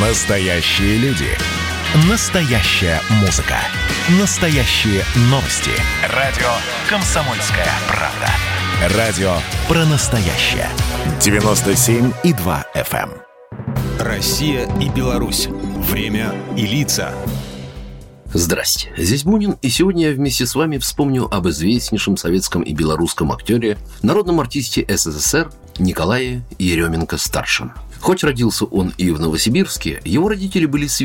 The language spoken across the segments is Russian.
Настоящие люди. Настоящая музыка. Настоящие новости. Радио «Комсомольская правда». Радио про настоящее. 97,2 FM. эм. Россия и Беларусь. Время и лица. Здрасте, здесь Бунин, и сегодня я вместе с вами вспомню об известнейшем советском и белорусском актере, народном артисте СССР Николае Еременко-старшем. Хоть родился он и в Новосибирске, его родители были с.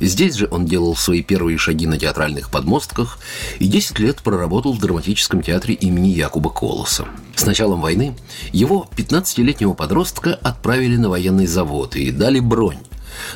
Здесь же он делал свои первые шаги на театральных подмостках и 10 лет проработал в драматическом театре имени Якуба Колоса. С началом войны его 15-летнего подростка отправили на военный завод и дали бронь.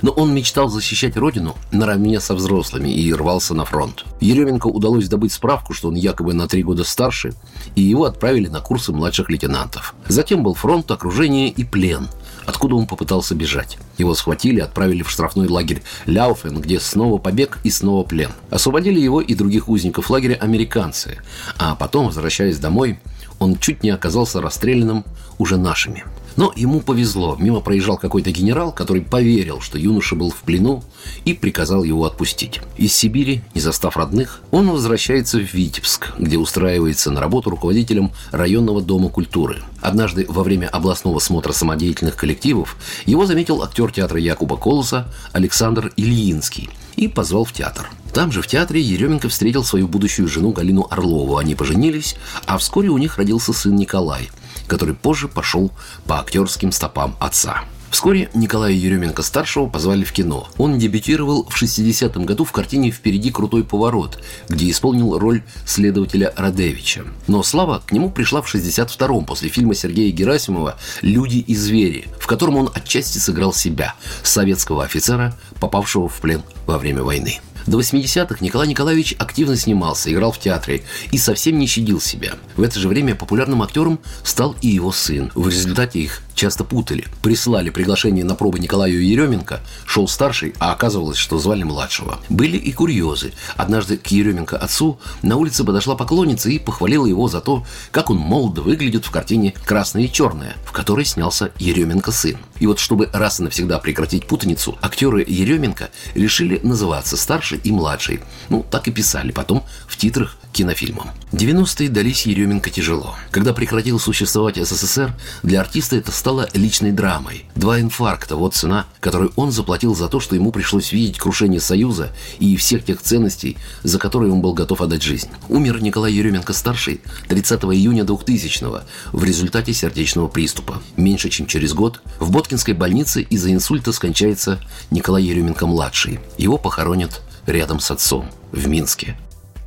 Но он мечтал защищать родину наравне со взрослыми и рвался на фронт. Еременко удалось добыть справку, что он якобы на три года старше, и его отправили на курсы младших лейтенантов. Затем был фронт, окружение и плен, откуда он попытался бежать. Его схватили, отправили в штрафной лагерь Ляуфен, где снова побег и снова плен. Освободили его и других узников лагеря американцы, а потом, возвращаясь домой, он чуть не оказался расстрелянным уже нашими. Но ему повезло. Мимо проезжал какой-то генерал, который поверил, что юноша был в плену и приказал его отпустить. Из Сибири, не застав родных, он возвращается в Витебск, где устраивается на работу руководителем районного дома культуры. Однажды во время областного смотра самодеятельных коллективов его заметил актер театра Якуба Колоса Александр Ильинский и позвал в театр. Там же в театре Еременко встретил свою будущую жену Галину Орлову. Они поженились, а вскоре у них родился сын Николай, который позже пошел по актерским стопам отца. Вскоре Николая Еременко-старшего позвали в кино. Он дебютировал в 60-м году в картине «Впереди крутой поворот», где исполнил роль следователя Радевича. Но слава к нему пришла в 62-м после фильма Сергея Герасимова «Люди и звери», в котором он отчасти сыграл себя, советского офицера, попавшего в плен во время войны. До 80-х Николай Николаевич активно снимался, играл в театре и совсем не щадил себя. В это же время популярным актером стал и его сын. В результате их часто путали. Присылали приглашение на пробы Николаю Еременко, шел старший, а оказывалось, что звали младшего. Были и курьезы. Однажды к Еременко отцу на улице подошла поклонница и похвалила его за то, как он молодо выглядит в картине «Красное и черное», в которой снялся Еременко сын. И вот чтобы раз и навсегда прекратить путаницу, актеры Еременко решили называться старший и младший. Ну, так и писали потом в титрах кинофильмам. 90-е дались Еременко тяжело. Когда прекратил существовать СССР, для артиста это стало личной драмой. Два инфаркта – вот цена, которую он заплатил за то, что ему пришлось видеть крушение Союза и всех тех ценностей, за которые он был готов отдать жизнь. Умер Николай Еременко-старший 30 июня 2000-го в результате сердечного приступа. Меньше чем через год в Боткинской больнице из-за инсульта скончается Николай Еременко-младший. Его похоронят рядом с отцом в Минске.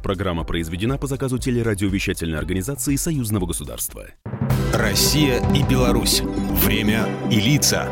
Программа произведена по заказу телерадиовещательной организации Союзного государства. Россия и Беларусь. Время и лица.